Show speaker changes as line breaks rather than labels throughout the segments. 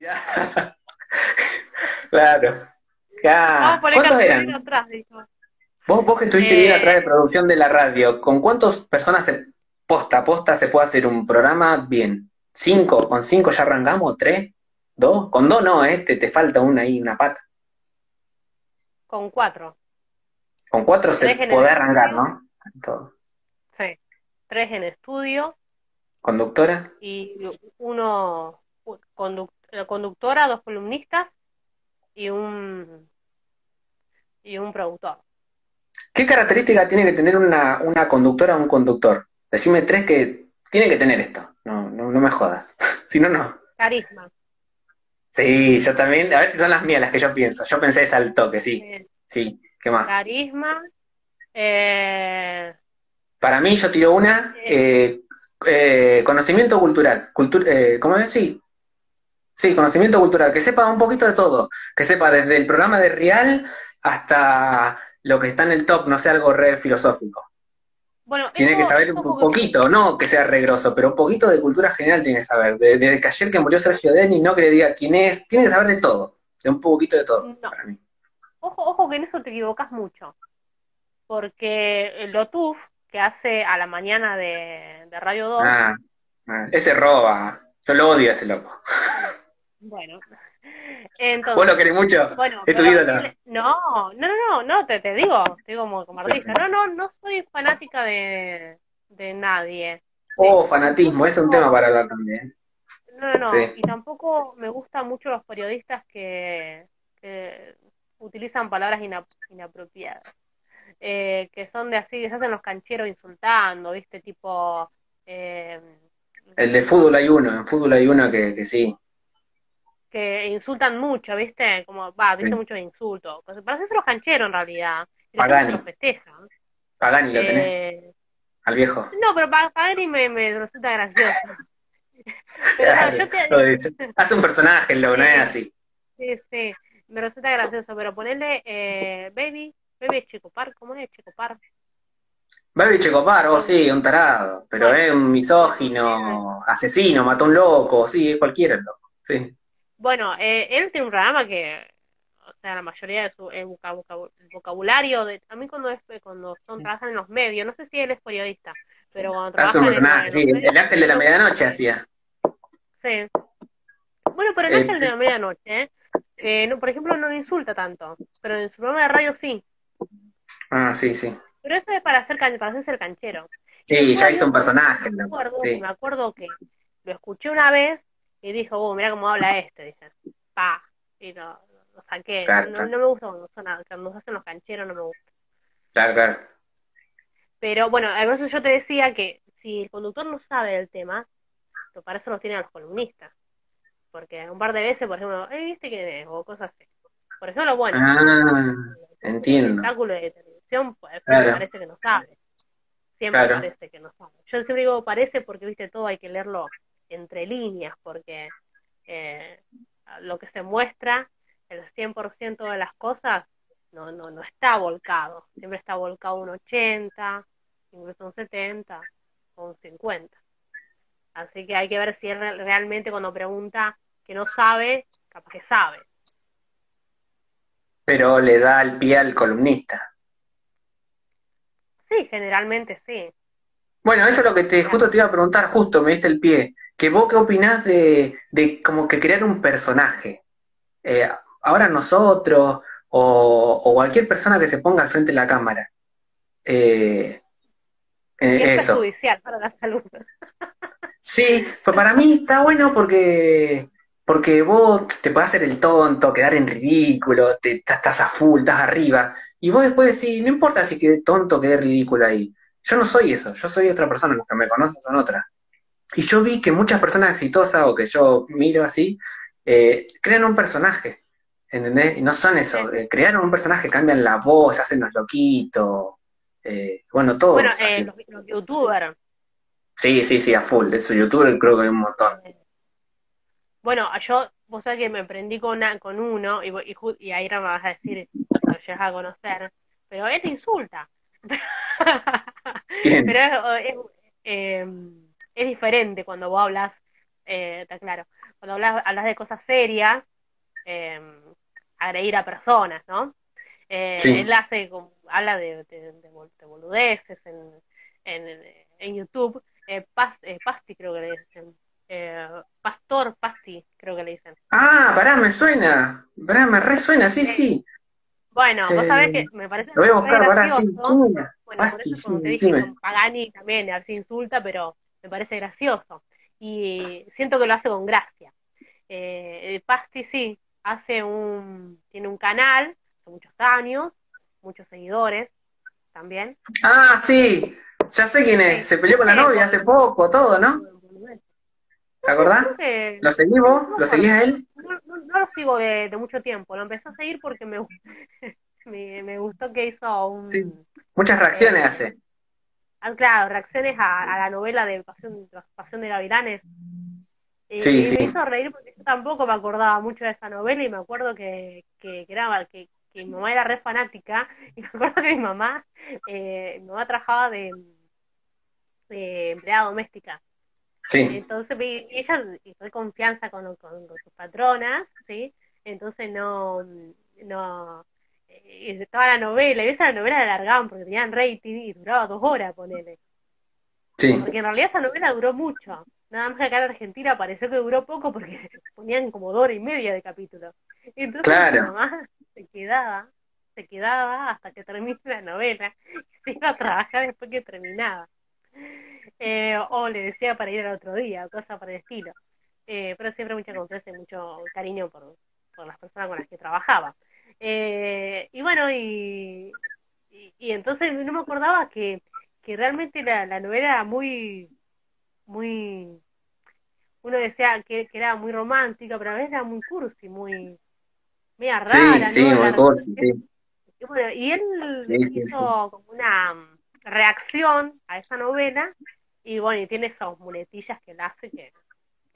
claro. ¿Cuántos eran? Atrás, vos, vos que estuviste bien atrás de eh. producción de la radio, ¿con cuántas personas se, posta posta se puede hacer un programa bien? ¿Cinco? ¿Con cinco ya arrancamos? ¿Tres? ¿Dos? Con dos no, ¿eh? Te, te falta una ahí, una pata.
Con cuatro.
Con cuatro se puede arrancar, ¿no?
Todo. Sí. Tres en estudio.
¿Conductora?
Y uno, conductora, dos columnistas y un, y un productor.
¿Qué característica tiene que tener una, una conductora o un conductor? Decime tres que tiene que tener esto. No, no, no me jodas. si no, no.
Carisma.
Sí, yo también. A ver si son las mías las que yo pienso. Yo pensé esa al toque, sí. Sí, ¿qué más?
Carisma. Eh...
Para mí, yo tiro una. Eh, eh, conocimiento cultural. Cultur eh, ¿Cómo es? Sí. Sí, conocimiento cultural. Que sepa un poquito de todo. Que sepa desde el programa de Real hasta lo que está en el top, no sé, algo re filosófico. Bueno, tiene que saber un poquito, no que sea regroso, pero un poquito de cultura general tiene que saber. Desde que ayer que murió Sergio Denis, no que le diga quién es, tiene que saber de todo, de un poquito de todo, para mí.
Ojo, ojo que en eso te equivocas mucho, porque el Lotuf, que hace a la mañana de, Radio 2... Ah,
ah, ese roba, yo lo odio a ese loco.
Bueno,
entonces, ¿Vos lo querés mucho? Bueno, ¿Es tu?
No, no, no, no, te, te digo, te digo como, como No, no, no soy fanática de, de nadie.
Oh, fanatismo, es un tema para hablar también.
No, no, no, y tampoco me gustan mucho los periodistas que, que utilizan palabras inapropiadas. Eh, que son de así, que se hacen los cancheros insultando, ¿viste? Tipo... Eh,
el de fútbol hay uno, en fútbol hay uno que, que sí,
que insultan mucho, ¿viste? Como, va, dice muchos insultos. Para hacerse los cancheros en realidad.
Pagani. Los festejan. Pagani lo tenés. Eh, Al viejo.
No, pero Pagani me, me resulta gracioso.
Hace un personaje, lo no es así.
Sí, sí. Me resulta gracioso, pero ponerle eh, Baby, Baby Checopar, ¿cómo es Checopar?
Baby Checopar, oh sí, un tarado, pero es un misógino, asesino, mató a un loco, sí, cualquiera el loco, sí.
Bueno, eh, él tiene un programa que, o sea, la mayoría de su vocabulario, de, a mí cuando, es, cuando son, trabajan en los medios, no sé si él es periodista, pero cuando trabaja
un personaje, sí, el ángel de la medianoche hacía.
Sí. Bueno, pero el ángel de la medianoche, eh, no, por ejemplo, no insulta tanto, pero en su programa de radio sí.
Ah, sí, sí.
Pero eso es para, hacer, para hacerse el canchero.
Sí, ya hizo un personaje.
Me acuerdo, me acuerdo que lo escuché una vez y dijo, oh, mira cómo habla este, dice, pa, y lo, saqué. no, no, me gusta cuando, son, cuando hacen los cancheros, no me gusta.
Claro, claro.
Pero bueno, a veces yo te decía que si el conductor no sabe del tema, para eso los tienen los columnistas. Porque un par de veces, por ejemplo, ¿eh, ¿viste quién es? O cosas así. Por ejemplo, bueno,
ah, entiendo.
El espectáculo de televisión, pues parece que no sabe. Siempre parece que no sabe. Yo siempre digo parece porque, viste, todo hay que leerlo entre líneas, porque eh, lo que se muestra, el 100% de las cosas, no, no, no está volcado. Siempre está volcado un 80, incluso un 70 o un 50. Así que hay que ver si él realmente cuando pregunta que no sabe, capaz que sabe.
Pero le da el pie al columnista.
Sí, generalmente sí.
Bueno, eso es lo que te justo te iba a preguntar, justo me diste el pie que vos qué opinás de, como que crear un personaje. Eh, ahora nosotros o, cualquier persona que se ponga al frente de la cámara. Eh,
eh eso. judicial para la salud.
sí, pues para mí está bueno porque porque vos te podés hacer el tonto, quedar en ridículo, te, estás a full, estás arriba, y vos después decís, no importa si quedé tonto, quedé ridículo ahí. Yo no soy eso, yo soy otra persona, los que me conocen son otras. Y yo vi que muchas personas exitosas o que yo miro así, eh, crean un personaje, ¿entendés? Y no son eso, eh, crearon un personaje, cambian la voz, hacen los loquitos, eh, bueno, todo.
Bueno, los, youtubers.
Sí, sí, sí, a full, eso youtuber creo que hay un montón.
Bueno, yo, vos sabés que me prendí con, con uno, y, y, ahí me vas a decir, lo llegas a conocer, pero él te insulta. pero es, es es diferente cuando vos hablas eh, está claro. Cuando hablas, hablas de cosas serias, eh, agredir a personas, ¿no? Eh, Él hace, habla de, de, de, boludeces en, en, en YouTube. Eh, eh, Pasti creo que le dicen. Eh, Pastor Pasti creo que le dicen.
Ah, pará, me suena. Pará, me resuena, sí, sí.
Bueno, vos sabés que me parece...
Lo voy a buscar, pará, sí.
Bueno, Pasti, por eso, como te dije, Pagani también, así insulta, pero me parece gracioso. Y siento que lo hace con gracia. Eh, Pasti sí, hace un, tiene un canal, hace muchos años, muchos seguidores también.
Ah, sí, ya sé quién es, se peleó con la novia hace poco, todo, ¿no? ¿Te acordás? ¿Lo seguís vos? ¿Lo seguís a él?
No, lo sigo de, mucho tiempo, lo empecé a seguir porque me, me, gustó que hizo un...
Sí. Muchas reacciones hace.
Ah, claro, reacciones a, la novela de Pasión, Pasión de Gavilanes. Y,
sí, sí.
me hizo reír porque yo tampoco me acordaba mucho de esa novela y me acuerdo que, que, que era que, que mi mamá era re fanática y me acuerdo que mi mamá, eh, mi mamá trabajaba de, empleada doméstica.
Sí.
Entonces ella hizo confianza con, con, sus patronas, ¿sí? Entonces no, no, eh, estaba la novela, y esa la novela la alargaban porque tenían rating y duraba dos horas, ponele.
Sí.
Porque en realidad esa novela duró mucho. Nada más que acá en Argentina pareció que duró poco porque ponían como dos horas y media de capítulo. Entonces
claro.
mi mamá se quedaba, se quedaba hasta que termine la novela y se iba a trabajar después que terminaba. Eh, o le decía para ir al otro día, cosa por el estilo. Eh, pero siempre mucha confianza y mucho cariño por, por las personas con las que trabajaba. Eh, y bueno, y, y, entonces no me acordaba que, que realmente la, la novela era muy, muy, uno decía que, que, era muy romántica, pero a veces era muy cursi, muy media rara.
Sí, sí, muy cursi,
Y, bueno, y él hizo como una reacción a esa novela y bueno, y tiene esas muletillas que él hace que,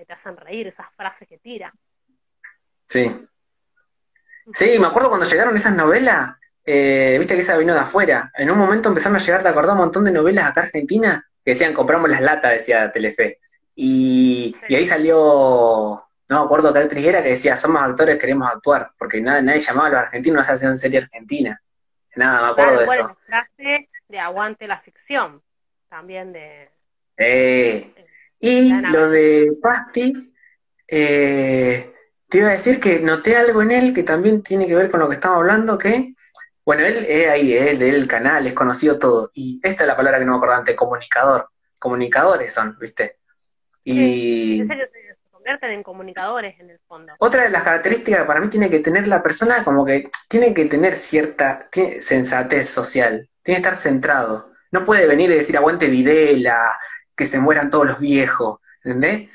te hacen reír, esas frases que tira.
Sí. Sí, me acuerdo cuando llegaron esas novelas, eh, viste que esa vino de afuera. En un momento empezaron a llegar, ¿te acordás? Un montón de novelas acá Argentina que decían compramos las latas, decía Telefe. Y, y ahí salió, no me acuerdo qué actriz era, que decía, somos actores, queremos actuar, porque nadie, nadie llamaba a los argentinos, no se hacían serie argentina. Nada, me acuerdo de eso
de Aguante la Ficción, también de...
Eh, y lo de Pasti, eh, te iba a decir que noté algo en él que también tiene que ver con lo que estamos hablando, que, bueno, él es ahí, es del canal, es conocido todo, y esta es la palabra que no me acuerdo antes, comunicador, comunicadores son, ¿viste? Y...
se convierten en comunicadores en el fondo.
Otra de las características que para mí tiene que tener la persona, como que tiene que tener cierta sensatez social, tiene que estar centrado. No puede venir y decir aguante Videla, que se mueran todos los viejos, ¿entendés?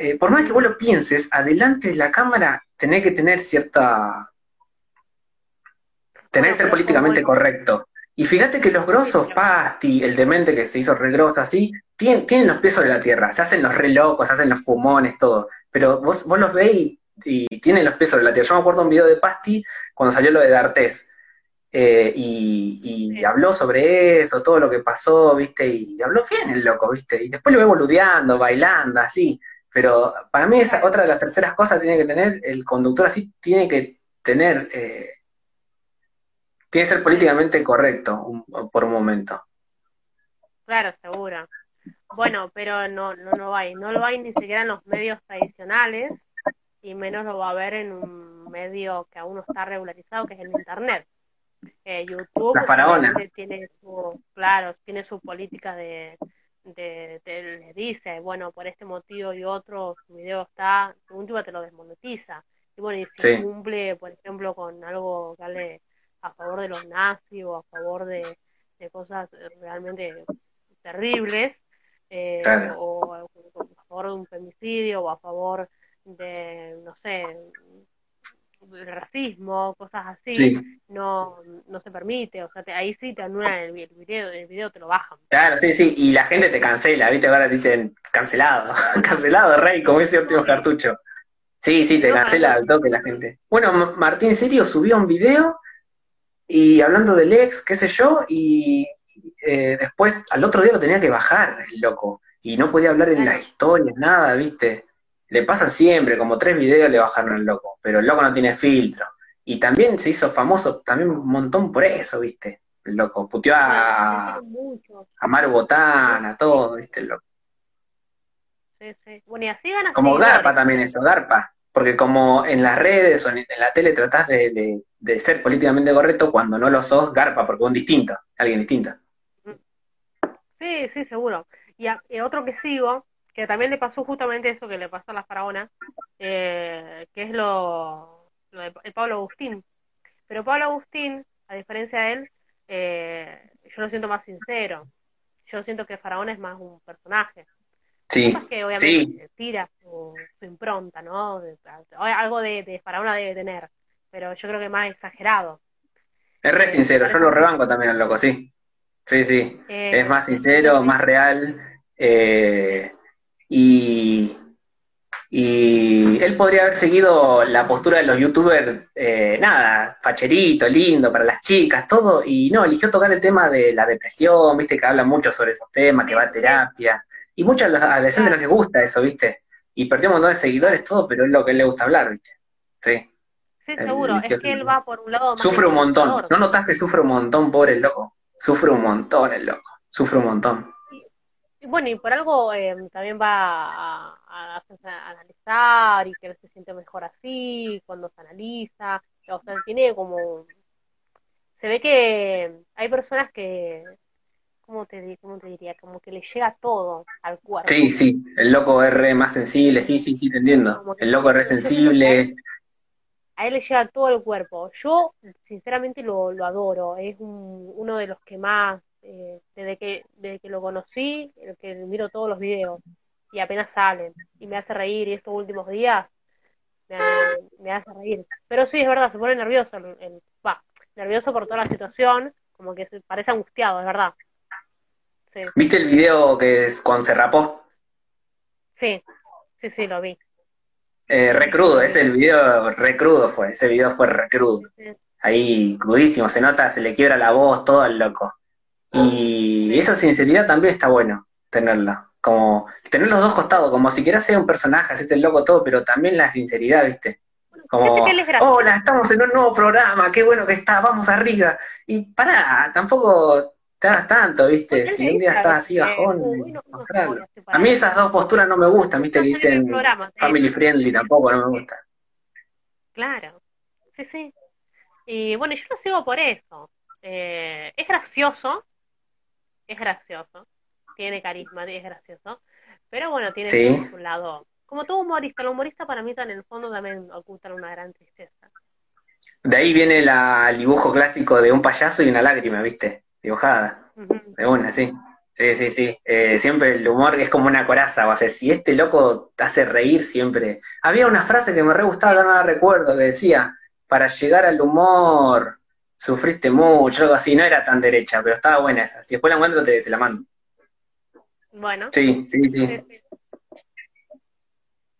Eh, por más que vos lo pienses, adelante de la cámara tenés que tener cierta... Tenés que ser políticamente correcto. Y fíjate que los grosos, Pasti, el demente que se hizo re grosso así, tienen, tienen los pies sobre la tierra, se hacen los re locos, se hacen los fumones, todo. Pero vos, vos los veis y, y, tienen los pies sobre la tierra. Yo me acuerdo un video de Pasti cuando salió lo de D'Artés, eh, y, habló sobre eso, todo lo que pasó, ¿viste? Y habló bien el loco, ¿viste? Y después lo ve boludeando, bailando, así. Pero para mí esa otra de las terceras cosas tiene que tener, el conductor así tiene que tener, eh, tiene que ser políticamente correcto por un momento.
Claro, seguro. Bueno, pero no, no, no hay, no lo hay ni siquiera en los medios tradicionales y menos lo va a ver en un medio que aún no está regularizado, que es el Internet. Eh, YouTube tiene su, claro, tiene su política de, de, le dice, bueno, por este motivo y otro, su video está, su último te lo desmonetiza. Y bueno, y si cumple, por ejemplo, con algo que hable a favor de los nazis o a favor de, cosas realmente terribles, eh, o a favor de un femicidio o a favor de, no sé, el racismo, cosas así, no, no se permite, o sea, ahí sí te anulan el, video, el video te lo bajan.
Claro, sí, sí, y la gente te cancela, ¿viste? Ahora dicen cancelado, cancelado, rey, como dice último cartucho. Sí, sí, te cancela al toque la gente. Bueno, Martín Sirio subió un video y hablando del ex, qué sé yo, y eh, después al otro día lo tenía que bajar, el loco, y no podía hablar en las historias, nada, ¿viste? Le pasa siempre, como tres videos le bajaron al loco, pero el loco no tiene filtro. Y también se hizo famoso también un montón por eso, ¿viste? El loco puteó a, a Maru Botana, todo, ¿viste? El loco.
Sí, sí. Bueno, y así ganas
Como Garpa también eso, Garpa. Porque como en las redes o en la tele tratás de, ser políticamente correcto, cuando no lo sos, Garpa, porque un distinto, alguien distinto.
Sí, sí, seguro. Y, otro que sigo, que también le pasó justamente eso que le pasó a la faraona, eh, que es lo, de Pablo Agustín. Pero Pablo Agustín, a diferencia de él, eh, yo lo siento más sincero. Yo siento que Faraón es más un personaje.
Sí,
que obviamente tira su, impronta, ¿no? algo de, de Faraona debe tener, pero yo creo que más exagerado.
Es re sincero, yo lo rebanco también al loco, sí. Sí, sí. Eh, es más sincero, más real. Eh, y, y él podría haber seguido la postura de los youtubers, eh, nada, facherito, lindo, para las chicas, todo, y no, eligió tocar el tema de la depresión, viste, que habla mucho sobre esos temas, que va a terapia, y muchos a los adolescentes no les gusta eso, viste, y perdió un montón de seguidores, todo, pero es lo que él le gusta hablar, viste.
Sí. Sí, seguro, es que él va por un lado.
Sufre un montón, ¿no notas que sufre un montón, pobre el loco? Sufre un montón el loco, sufre un montón.
Bueno, y por algo eh, también va a, analizar y que se siente mejor así, cuando se analiza, o sea, tiene como... Se ve que hay personas que, ¿cómo te, cómo te diría? Como que le llega todo al cuerpo.
Sí, sí, el loco es re más sensible, sí, sí, sí, te entiendo. El loco es re sensible
a él le llega todo el cuerpo. Yo, sinceramente, lo, lo adoro. Es uno de los que más, eh, desde, que, desde que lo conocí, el que miro todos los videos y apenas salen y me hace reír. Y estos últimos días me, hace reír. Pero sí, es verdad, se pone nervioso. El, va, nervioso por toda la situación, como que se parece angustiado, es verdad.
¿Viste el video que es cuando se rapó?
Sí, sí, sí, lo vi.
Eh, re crudo, ese el video re crudo fue, ese video fue re crudo. Ahí crudísimo, se nota, se le quiebra la voz, todo al loco. Y esa sinceridad también está bueno tenerla. Como tener los dos costados, como si quieras ser un personaje, hacerte el loco todo, pero también la sinceridad, ¿viste? Como, hola, estamos en un nuevo programa, qué bueno que está, vamos arriba. Y pará, tampoco te hagas tanto, ¿viste? Si un día estás así bajón, A mí esas dos posturas no me gustan, ¿viste? Que dicen family friendly tampoco no me gusta.
Claro, sí, sí. Y bueno, yo lo sigo por eso. Eh, es gracioso, es gracioso, tiene carisma, es gracioso, pero bueno, tiene un lado. Como todo humorista, el humorista para mí en el fondo también ocultan una gran tristeza.
De ahí viene el dibujo clásico de un payaso y una lágrima, ¿viste? dibujada, de una, sí. Sí, sí, sí. Eh, siempre el humor es como una coraza, o sea, si este loco te hace reír siempre. Había una frase que me re gustaba, no la recuerdo, que decía, para llegar al humor sufriste mucho, algo así, no era tan derecha, pero estaba buena esa. Si después la encuentro, te, te la mando.
Bueno.
Sí, sí, sí.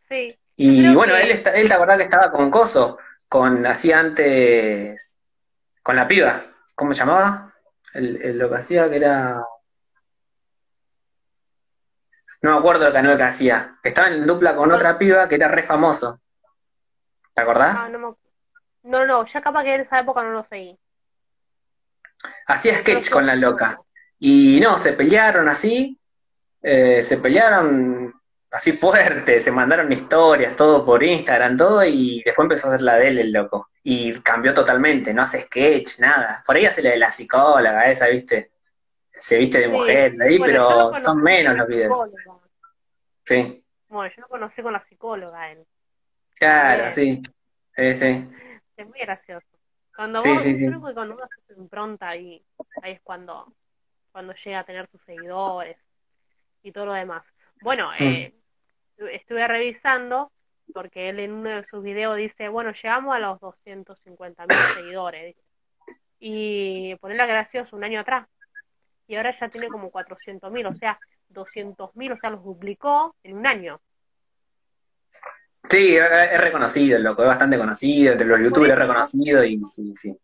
Sí. Y bueno, él, está, él la verdad que estaba con Coso, con, hacía antes, con la piba, ¿cómo se llamaba? el, lo que hacía que era. No me acuerdo el canal que hacía. Que estaba en dupla con otra piba que era re famoso. ¿Te acordás?
Ah, no, no, no, ya capaz que en esa época no lo seguí.
Hacía sketch con la loca. Y no, se pelearon así. Eh, se pelearon así fuerte, se mandaron historias, todo por Instagram, todo, y después empezó a hacer la de él, el loco. Y cambió totalmente, no hace sketch, nada. Por ahí hace la de la psicóloga esa, ¿viste? Se viste de mujer, ahí, pero son menos los videos.
Sí. Bueno, yo lo conocí con la psicóloga él.
Claro, sí. Sí,
sí. Es muy gracioso. Cuando vos, sí, sí. cuando uno hace su impronta ahí, ahí es cuando, cuando llega a tener sus seguidores y todo lo demás. Bueno, mm. eh, estuve revisando, porque él en uno de sus videos dice, bueno, llegamos a los 250 mil seguidores. Y ponerla gracioso un año atrás. Y ahora ya tiene como 400 mil, o sea, 200 mil, o sea, los duplicó en un año.
Sí, es reconocido, el loco, es bastante conocido, entre los youtubers es reconocido y sí, sí.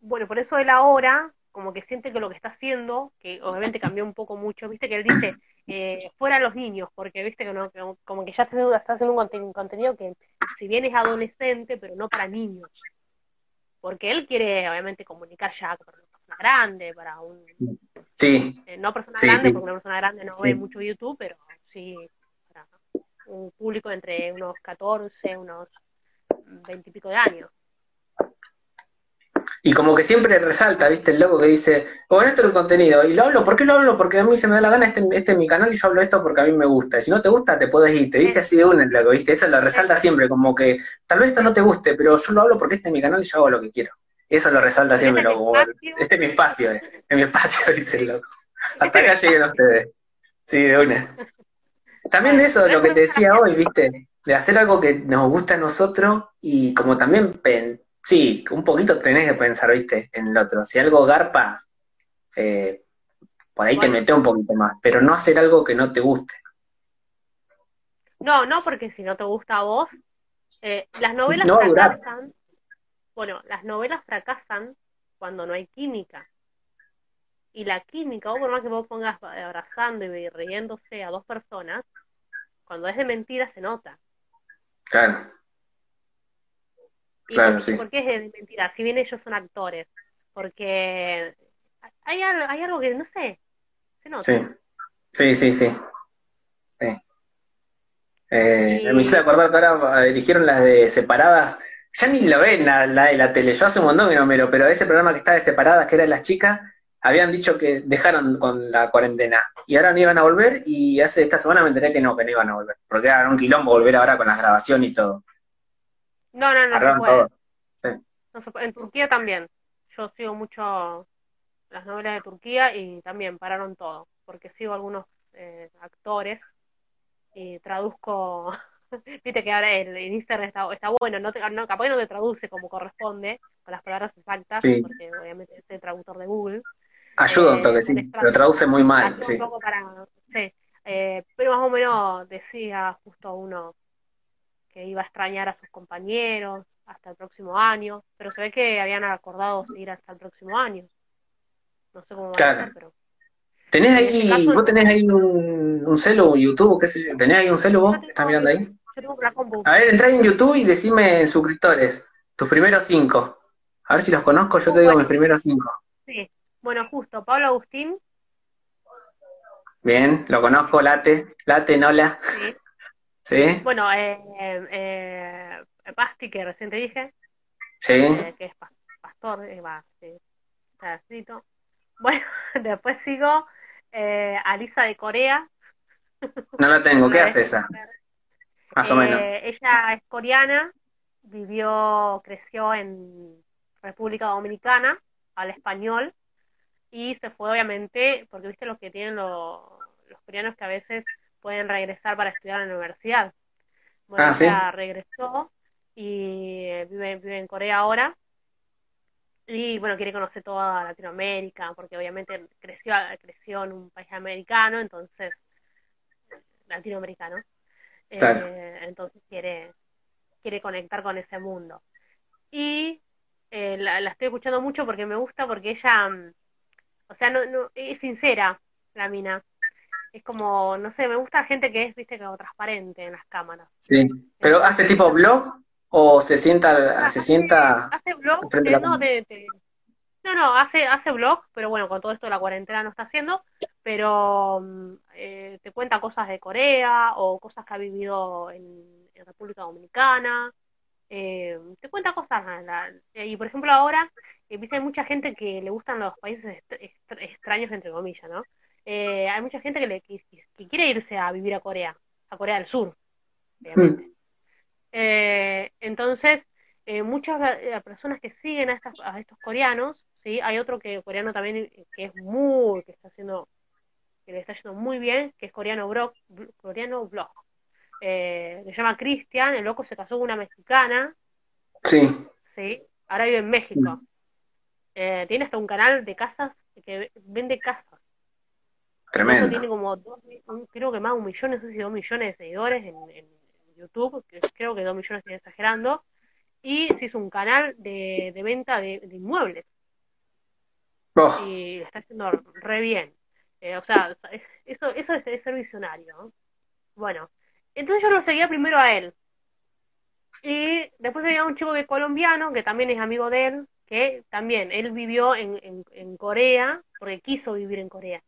Bueno, por eso él ahora como que siente que lo que está haciendo, que obviamente cambió un poco mucho, viste que él dice, eh, fuera los niños, porque viste que no, como que ya está, está haciendo un, contenido que si bien es adolescente, pero no para niños. Porque él quiere obviamente comunicar ya para una persona grande, para un...
Sí.
Eh, no persona grande, porque una persona grande no ve mucho YouTube, pero sí un público entre unos 14, unos 20 y pico de años.
Y como que siempre resalta, ¿viste? El loco que dice, bueno, esto es el contenido. Y lo hablo, ¿por qué lo hablo? Porque a mí se me da la gana, este, este es mi canal y yo hablo esto porque a mí me gusta. Y si no te gusta, te puedes ir. Te dice así de una el loco, ¿viste? Eso lo resalta siempre, como que tal vez esto no te guste, pero yo lo hablo porque este es mi canal y yo hago lo que quiero. Eso lo resalta siempre, este loco. Este es mi espacio, eh. Es mi espacio, dice el loco. Hasta acá lleguen ustedes. Sí, de una. También de eso, lo que te decía hoy, ¿viste? De hacer algo que nos gusta a nosotros y como también sí, un poquito tenés que pensar, viste, en el otro. Si algo garpa, eh, por ahí te mete un poquito más, pero no hacer algo que no te guste.
No, no, porque si no te gusta a vos, eh, las novelas fracasan. Bueno, las novelas fracasan cuando no hay química. Y la química, o por más que vos pongas abrazando y riéndose a dos personas, cuando es de mentira se nota.
Claro.
Claro, sí. ¿Por qué es de mentira? Si bien ellos son actores. Porque hay, hay algo que, no sé, se nota.
Sí, sí, sí, sí. sí. Eh, Me hice acordar que ahora dirigieron eh, las de separadas. Ya ni lo ven la, la de la tele. Yo hace un montón que no miro, pero ese programa que está de separadas, que era de las chicas, habían dicho que dejaron con la cuarentena y ahora no iban a volver y hace esta semana me enteré que no, que no iban a volver, porque era un quilombo volver ahora con la grabación y todo.
No, no, no se puede. Sí. En Turquía también. Yo sigo mucho las novelas de Turquía y también pararon todo, porque sigo algunos eh, actores y traduzco, viste que ahora el, Instagram está, está bueno, no, te, no capaz no te traduce como corresponde, con las palabras exactas, porque obviamente es el traductor de Google.
Ayuda un eh, toque, sí, lo traduce muy mal, sí.
sí. Eh, pero más o menos decía justo uno que iba a extrañar a sus compañeros hasta el próximo año, pero se ve que habían acordado ir hasta el próximo año. No sé cómo va a ser, pero...
¿Tenés ahí, vos tenés ahí un, un celu, YouTube, qué sé yo, tenés ahí un celu vos? ¿Estás mirando ahí? A ver, entrá en YouTube y decime suscriptores, tus primeros cinco. A ver si los conozco, yo te digo mis primeros cinco.
Sí, bueno, justo, Pablo Agustín.
Bien, lo conozco, Late, Late, Nola. Sí. ¿Sí?
Bueno, eh, eh, Pasti, que recién te dije.
Sí.
Eh, que es pastor, eh, va, está escrito. Bueno, después sigo eh, Alisa de Corea.
No la tengo, ¿qué hace esa? Más o menos.
Ella es coreana, vivió, creció en República Dominicana, al español, y se fue obviamente, porque viste lo que tienen los, los coreanos que a veces pueden regresar para estudiar en la universidad. Bueno, ah, ella regresó y vive, vive en Corea ahora. Y bueno, quiere conocer toda Latinoamérica, porque obviamente creció, creció en un país americano, entonces, latinoamericano. Eh, entonces quiere, quiere conectar con ese mundo. Y eh, la, la, estoy escuchando mucho porque me gusta, porque ella, mm, o sea, no, no, es sincera, la mina. Es como, no sé, me gusta gente que es, viste, como transparente en las cámaras.
Sí, pero ¿hace tipo blog o se sienta, se sienta...
Hace blog, eh, no, no, no, hace, hace blog, pero bueno, con todo esto de la cuarentena no está haciendo, pero mm, eh, te cuenta cosas de Corea o cosas que ha vivido en, República Dominicana, eh, te cuenta cosas, y por ejemplo ahora, viste, hay mucha gente que le gustan los países extraños, entre comillas, ¿no? Eh, hay mucha gente que, le, que, quiere irse a vivir a Corea, a Corea del Sur, obviamente. Eh, entonces, eh, muchas personas que siguen a, estas, a estos coreanos, ¿sí? hay otro que coreano también que es muy, que está haciendo, que le está yendo muy bien, que es coreano blog, coreano blog. Se llama Cristian, el loco se casó con una mexicana.
Sí.
Sí, ahora vive en México. tiene hasta un canal de casas que vende casas
Tremendo.
Tiene como, dos, creo que más de un millón, no sé si dos millones de seguidores en, YouTube, creo que dos millones estoy exagerando, y se hizo un canal de, venta de, inmuebles. Oh. Y está haciendo re bien. Eh, o sea, eso, eso es, ser visionario. Bueno, entonces yo lo seguía primero a él. Y después había un chico que colombiano, que también es amigo de él, que también, él vivió en, en, Corea, porque quiso vivir en Corea.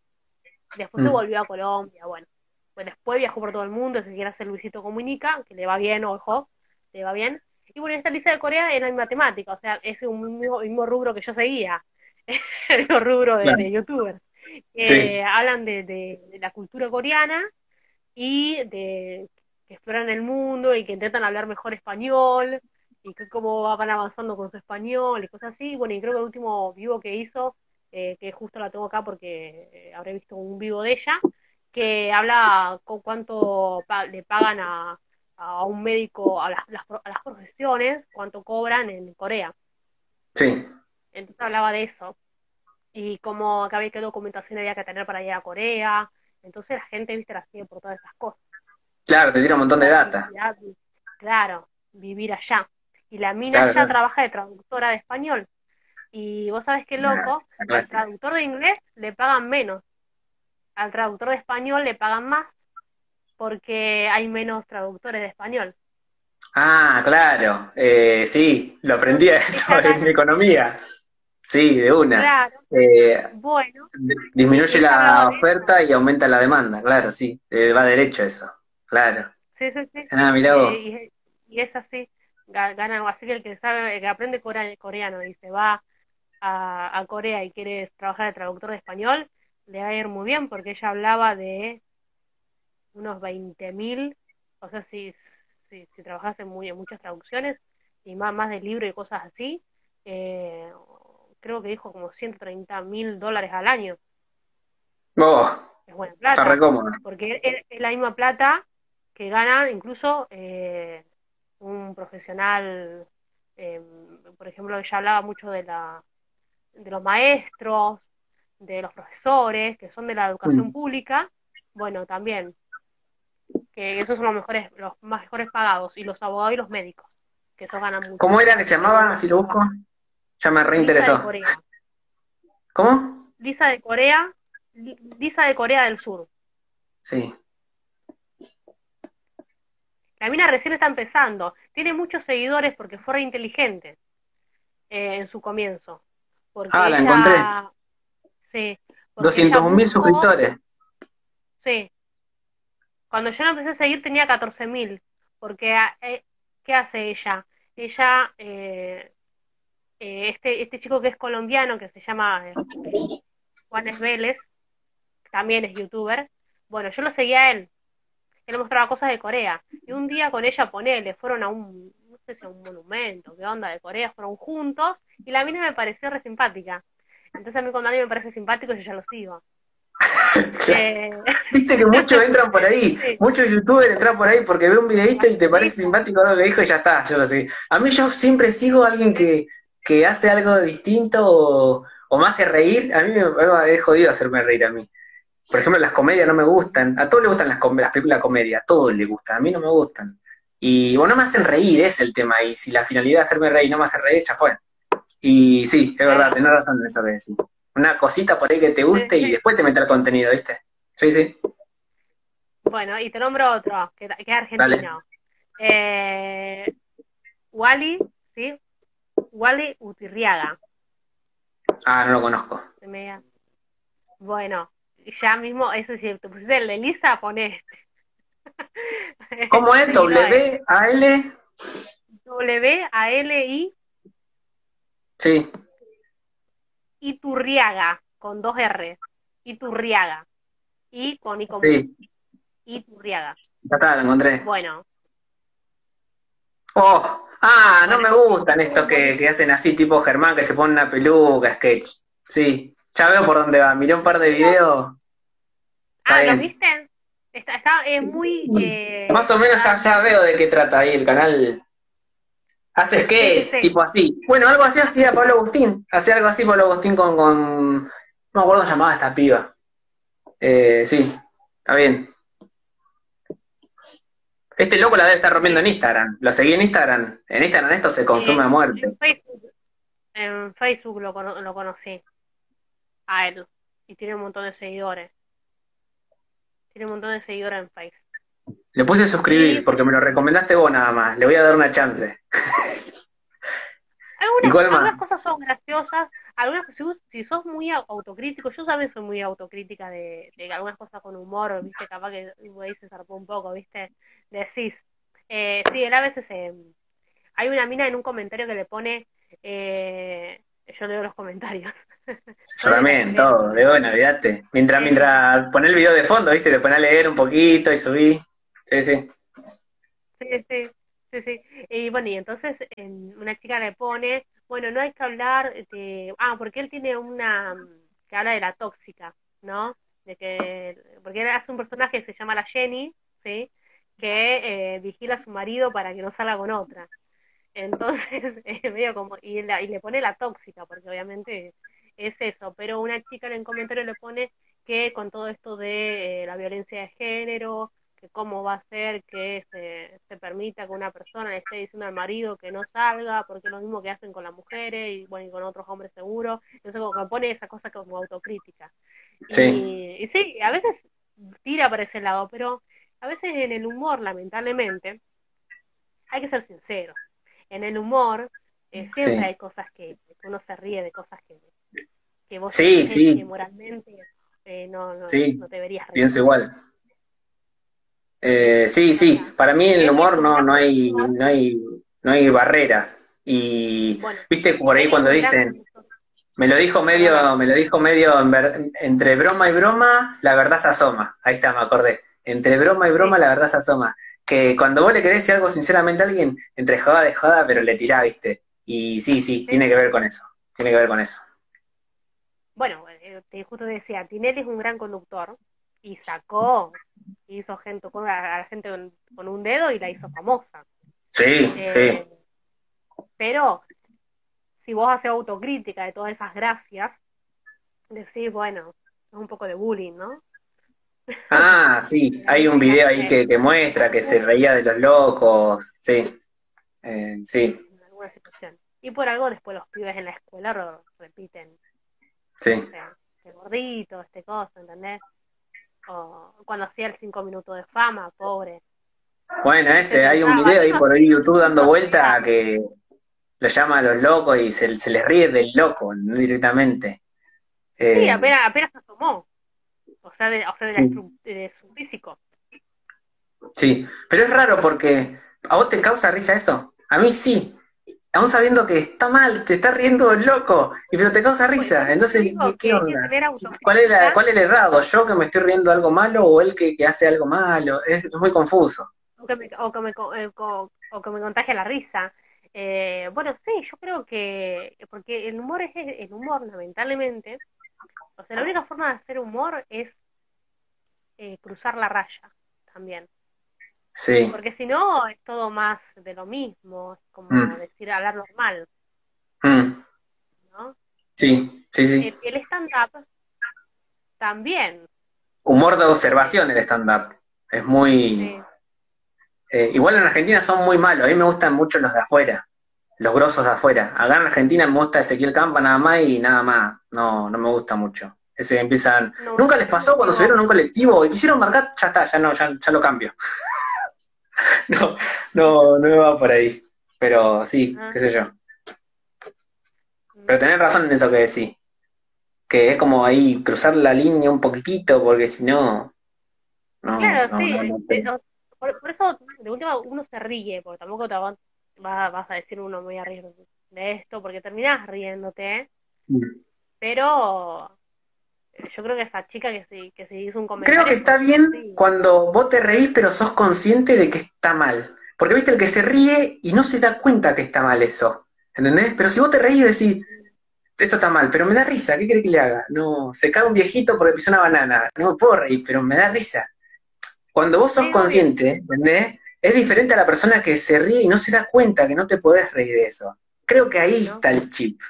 Después se mm. volvió a Colombia, bueno. Pues después viajó por todo el mundo, se quiere hacer Luisito Comunica, que le va bien, ojo, le va bien. Y bueno, esta lista de Corea era en matemática, o sea, es un mismo, rubro que yo seguía, el mismo rubro de, de youtuber. Hablan de, de, la cultura coreana y de que exploran el mundo y que intentan hablar mejor español y que cómo van avanzando con su español y cosas así. Bueno, y creo que el último vivo que hizo, eh, que justo la tengo acá porque eh, habré visto un vivo de ella, que habla con cuánto le pagan a, a un médico, a las, a las profesiones, cuánto cobran en Corea.
Sí.
Entonces hablaba de eso. Y cómo acá había qué documentación había que tener para ir a Corea. Entonces la gente, viste, la sigue por todas esas cosas.
Claro, te tira un montón de data.
Claro, vivir allá. Y la mina ya trabaja de traductora de español. Y vos sabés qué loco, al traductor de inglés le pagan menos. Al traductor de español le pagan más porque hay menos traductores de español.
Ah, claro. Eh, sí, lo aprendí eso en economía. Sí, de una.
Claro. Eh, bueno.
Disminuye la oferta y aumenta la demanda, claro, sí. Eh, va derecho eso, claro.
Sí, sí, sí.
Ah, mira vos.
Y, es así gana así que el que sabe que aprende coreano y se va a, Corea y quiere trabajar de traductor de español le va a ir muy bien porque ella hablaba de unos 20.000 o sea si, si, si trabajas en, muy, muchas traducciones y más, más de libro y cosas así eh, creo que dijo como 130 mil dólares al año
oh,
es buena plata porque es, la misma plata que gana incluso eh, un profesional, eh, por ejemplo, ella hablaba mucho de, la, de los maestros, de los profesores, que son de la educación pública, bueno, también, que esos son los mejores, los mejores pagados, y los abogados y los médicos, que esos ganan mucho.
¿Cómo era que se llamaba, si lo busco? Ya me reinteresó. ¿Cómo?
Lisa de Corea, Lisa de Corea del Sur.
Sí.
La mina recién está empezando. Tiene muchos seguidores porque fue re inteligente eh, en su comienzo.
ah, la encontré.
Sí.
200 mil suscriptores.
Sí. Cuando yo la empecé a seguir tenía 14 mil. Porque, ah, eh, ¿qué hace ella? Ella, eh, este, este chico que es colombiano, que se llama Juanes Vélez, también es youtuber. Bueno, yo lo seguía a él que le mostraba cosas de Corea. Y un día con ella, ponele, fueron a un, no sé si a un monumento, qué onda, de Corea, fueron juntos, y la mina me pareció re simpática. Entonces a mí cuando alguien me parece simpático, yo ya lo sigo.
Eh, Viste que muchos entran por ahí, muchos youtubers entran por ahí porque ve un videito y te parece simpático lo que dijo y ya está, yo lo sé. A mí yo siempre sigo a alguien que, que hace algo distinto o, o me hace reír, a mí me, me, jodido hacerme reír a mí. Por ejemplo, las comedias no me gustan. A todos les gustan las, las películas de comedia, a todos les gustan, a mí no me gustan. Y bueno, no me hacen reír, es el tema. Y si la finalidad es hacerme reír no me hace reír, ya fue. Y sí, es verdad, tenés razón en eso que decís. Una cosita por ahí que te guste y después te mete el contenido, ¿viste? Sí, sí.
Bueno, y te nombro otro, que, es argentino. Eh, Wally, ¿sí? Wally Utirriaga.
Ah, no lo conozco.
Bueno, ya mismo, eso sí, te pusiste el de Lisa, pone
este. ¿Cómo es? ¿W-A-L?
W-A-L-I.
Sí.
Iturriaga, con dos R. Iturriaga. Y con I con
sí.
Iturriaga.
Ya está, lo encontré.
Bueno.
Oh, ah, no me gustan estos que, que hacen así, tipo Germán, que se pone una peluca, sketch. Sí. Ya veo por dónde va. Miré un par de videos.
ah, ¿los viste? Está, está es muy. Eh,
Más o menos ya, veo de qué trata ahí el canal. ¿Haces qué? Tipo así. Bueno, algo así hacía Pablo Agustín. Hacía algo así Pablo Agustín con. con... No me acuerdo cómo llamaba esta piba. Eh, sí, está bien. Este loco la debe estar rompiendo en Instagram. Lo seguí en Instagram. En Instagram esto se consume a muerte.
En Facebook, en Facebook lo, lo conocí. A él y tiene un montón de seguidores. Tiene un montón de seguidores en Facebook.
Le puse suscribir porque me lo recomendaste vos nada más. Le voy a dar una chance.
Algunas, cosas son graciosas, algunas si, si, sos muy autocrítico, yo también soy muy autocrítica de, de algunas cosas con humor, viste, capaz que ahí se zarpó un poco, viste, decís, eh, sí, él a veces eh, hay una mina en un comentario que le pone, eh, yo leo los comentarios.
Yo también, todo, de bueno, olvídate. Mientras, mientras pone el video de fondo, viste, te pone a leer un poquito y subí. Sí, sí.
Sí, sí. Sí, sí. Y bueno, y entonces una chica le pone, bueno, no hay que hablar de... Ah, porque él tiene una... que habla de la tóxica, ¿no? De que... Porque él hace un personaje que se llama la Jenny, ¿sí? Que eh, vigila a su marido para que no salga con otra. Entonces, es medio como... Y, y le pone la tóxica, porque obviamente es eso. Pero una chica en el comentario le pone que con todo esto de eh, la violencia de género, que cómo va a ser que se, se permita que una persona le esté diciendo al marido que no salga, porque es lo mismo que hacen con las mujeres y bueno y con otros hombres seguros, entonces como que pone esa cosa como autocrítica.
Sí.
Y, sí, a veces tira para ese lado, pero a veces en el humor, lamentablemente, hay que ser sincero. En el humor eh, siempre hay cosas que, uno se ríe de cosas que, que vos
sí, sí.
moralmente eh, no, no,
no
deberías reír.
Pienso igual. Eh, sí, sí, para mí en el humor no, no, hay, no, hay, no hay barreras. Y viste por ahí cuando dicen, me lo dijo medio, me lo dijo medio entre broma y broma, la verdad se asoma. Ahí está, me acordé. Entre broma y broma, la verdad se asoma. Que cuando vos le querés decir algo sinceramente a alguien, entre joda y joda, pero le tirá, viste. Y sí, sí, tiene que ver con eso. Tiene que ver con eso.
Bueno, eh, te justo decía, Tinelli es un gran conductor y sacó hizo gente con a la gente con, un dedo y la hizo famosa.
Sí, eh, sí.
Pero si vos haces autocrítica de todas esas gracias, decís, bueno, es un poco de bullying, ¿no?
Ah, sí, hay un video ahí que, que muestra que se reía de los locos, sí, eh, sí.
Y por algo después los pibes en la escuela lo repiten.
Sí.
este gordito, este cosa, ¿entendés? o cuando hacía el 5 minutos de fama, pobre.
Bueno, ese, hay un video ahí por YouTube dando vuelta que lo llama a los locos y se, les ríe del loco directamente.
sí, eh, apenas, apenas se asomó. O sea, de, o sea de, su físico.
Sí, pero es raro porque ¿a vos te causa risa eso? A mí sí aún sabiendo que está mal, te está riendo loco, y pero te causa risa. Entonces, ¿qué onda? ¿Cuál es, ¿Cuál es el errado? ¿Yo que me estoy riendo algo malo o él que, hace algo malo? Es, muy confuso.
O que me, o que me, eh, o que me contagia la risa. Eh, bueno, sí, yo creo que, porque el humor es el humor, lamentablemente. O sea, la única forma de hacer humor es eh, cruzar la raya también.
Sí.
Porque si no, es todo más de lo mismo, es como mm. decir, hablar normal.
Mm. ¿No? Sí, sí, sí.
El, stand-up también.
Humor de observación el stand-up. Es muy... Eh, igual en Argentina son muy malos, a mí me gustan mucho los de afuera, los grosos de afuera. Acá en Argentina me gusta Ezequiel Campa nada más y nada más, no, no me gusta mucho. Ese empiezan... ¿Nunca les pasó cuando subieron un colectivo y quisieron marcar? Ya está, ya no, ya, ya lo cambio. no, no, no me va por ahí. Pero sí, ah. qué sé yo. Pero tenés razón en eso que decís. Que es como ahí cruzar la línea un poquitito, porque si no.
claro, sí. por, eso, de última, uno se ríe, porque tampoco te vas, vas a decir uno muy arriba de esto, porque terminás riéndote. Mm. Pero yo creo que esa chica que se, que se hizo un comentario.
Creo que está bien cuando vos te reís, pero sos consciente de que está mal. Porque viste el que se ríe y no se da cuenta que está mal eso. ¿Entendés? Pero si vos te reís y decís, esto está mal, pero me da risa, ¿qué quiere que le haga? No, se cae un viejito porque pisó una banana. No me puedo reír, pero me da risa. Cuando vos sos consciente, ¿entendés? Es diferente a la persona que se ríe y no se da cuenta que no te podés reír de eso. Creo que ahí está el chip.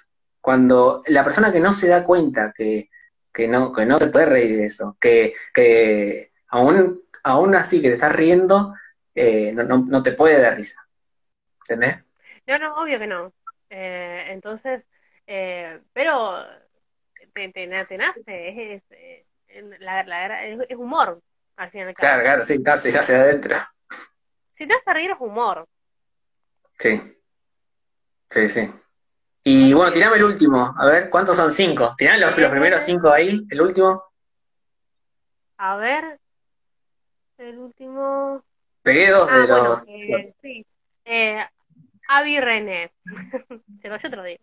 Cuando la persona que no se da cuenta que, que no, que no te puedes reír de eso, que, que aún, aún así que te estás riendo, eh, no, no, no, te puede dar risa. ¿Entendés?
No, no, obvio que no. Eh, entonces, eh, pero te, te, nace, es, es, la, es, humor, al final.
Claro, claro, sí, casi, hacia adentro.
Si te hace reír es humor.
Sí, sí, sí. Y bueno, tirame el último, a ver, ¿cuántos son? Cinco. Tirame los, los primeros cinco ahí, el último.
A ver, el último.
Pegué dos de ah, los.
Eh, sí. Eh, Avi René. Se lo yo te lo digo,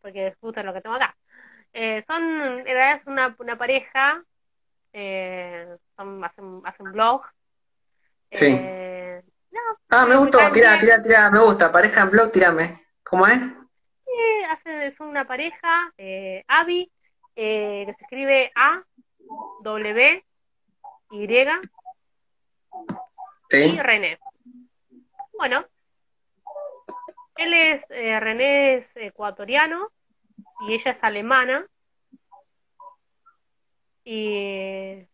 porque es justo lo que tengo acá. Eh, son, en realidad es una, una pareja, eh, son, hacen, hacen blog.
Sí. Eh, no, ah, me gustó, tira, tira, tira, me gusta, pareja en blog, tirame. ¿Cómo es?
Sí, hacen, son una pareja, eh, Avi, eh, que se escribe A, W, Y,
¿Sí?
y René. Bueno, él es, eh, René es ecuatoriano y ella es alemana. Y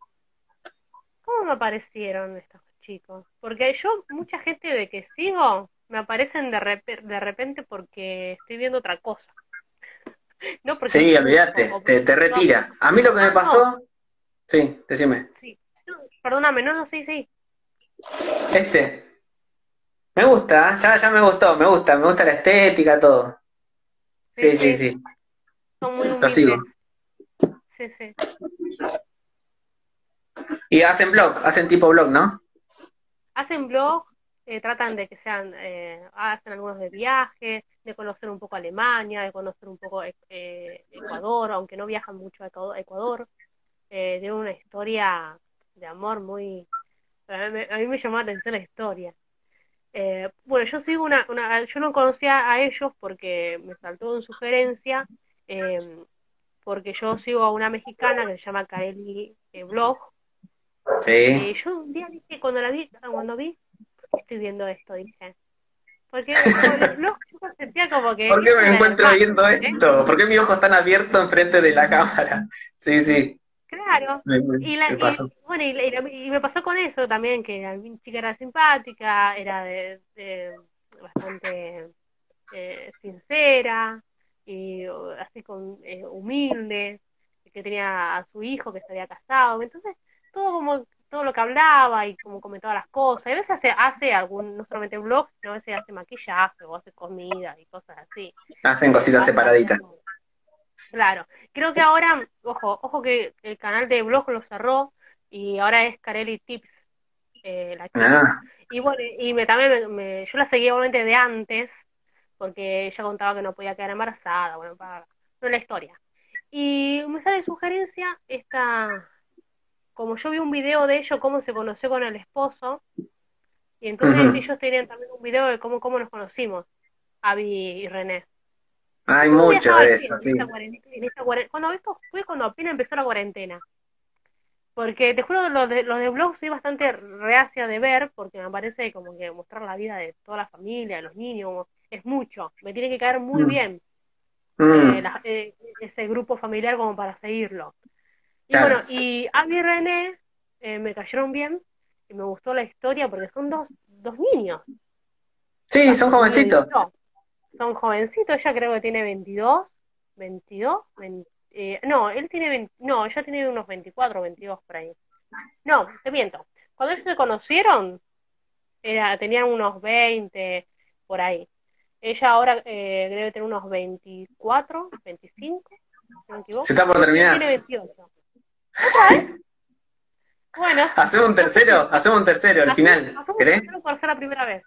¿cómo me aparecieron estos chicos? Porque yo, mucha gente de que sigo, me aparecen de, de repente porque estoy viendo otra cosa.
no porque sí, olvídate, te, te, retira. A mí lo que me pasó... Sí, decime. Sí.
perdóname, no, no, sí, sí.
Este. Me gusta, ¿eh? ya, ya me gustó, me gusta, me gusta la estética, todo. Sí, sí, sí.
Son muy Lo sigo. Sí, sí.
Y hacen blog, hacen tipo blog, ¿no?
Hacen blog, eh, tratan de que sean, eh, hacen algunos de viaje, de conocer un poco Alemania, de conocer un poco eh, Ecuador, aunque no viajan mucho a Ecuador. Eh, tienen una historia de amor muy... A mí, me llamó la atención la historia. Eh, bueno, yo sigo una, una, yo no conocía a ellos porque me saltó en sugerencia, eh, porque yo sigo a una mexicana que se llama Kaeli eh, Blog.
Sí.
yo un día dije, cuando la vi, cuando vi, ¿por qué estoy viendo esto? Dije. Porque blog yo sentía como que...
¿Por qué me encuentro viendo esto? ¿Por qué mis ojos están abiertos enfrente de la cámara? Sí, sí.
Claro. y, la, bueno, y, me pasó con eso también, que la chica era simpática, era de, bastante eh, sincera y así con eh, humilde, que tenía a su hijo que se había casado. Entonces, todo como todo lo que hablaba y como comentaba las cosas. Y a veces hace, hace algún, no solamente blog, sino a veces hace maquillaje o hace comida y cosas así.
Hacen cositas separaditas.
Claro, creo que ahora, ojo, ojo que el canal de blog lo cerró y ahora es Carelli Tips. Eh, la chica. Ah. Y bueno, y me, también me, yo la seguía obviamente de antes, porque ella contaba que no podía quedar embarazada, bueno, para no la historia. Y me sale sugerencia esta, como yo vi un video de ellos, cómo se conoció con el esposo, y entonces ellos tenían también un video de cómo, cómo nos conocimos, Avi y René.
Hay mucho de eso, sí.
cuando esto fue cuando apenas empezó la cuarentena. Porque te juro, los de, los de blog soy bastante reacia de ver, porque me parece como que mostrar la vida de toda la familia, de los niños, es mucho. Me tiene que caer muy mm. bien mm. Eh, eh, ese grupo familiar como para seguirlo. Y bueno, y a mi René eh, me cayeron bien y me gustó la historia porque son dos, dos niños.
Sí, son jovencitos
son jovencitos, ella creo que tiene 22, 22, eh, no, él tiene, no, ella tiene unos 24, 22 por ahí. No, te miento. Cuando ellos se conocieron, era, tenían unos 20 por ahí. Ella ahora eh, debe tener unos 24, 25.
Se está por terminar.
Tiene 28. ¿Otra
Bueno. Hacemos un tercero, hacemos un tercero al final.
¿Querés? por ser la primera vez.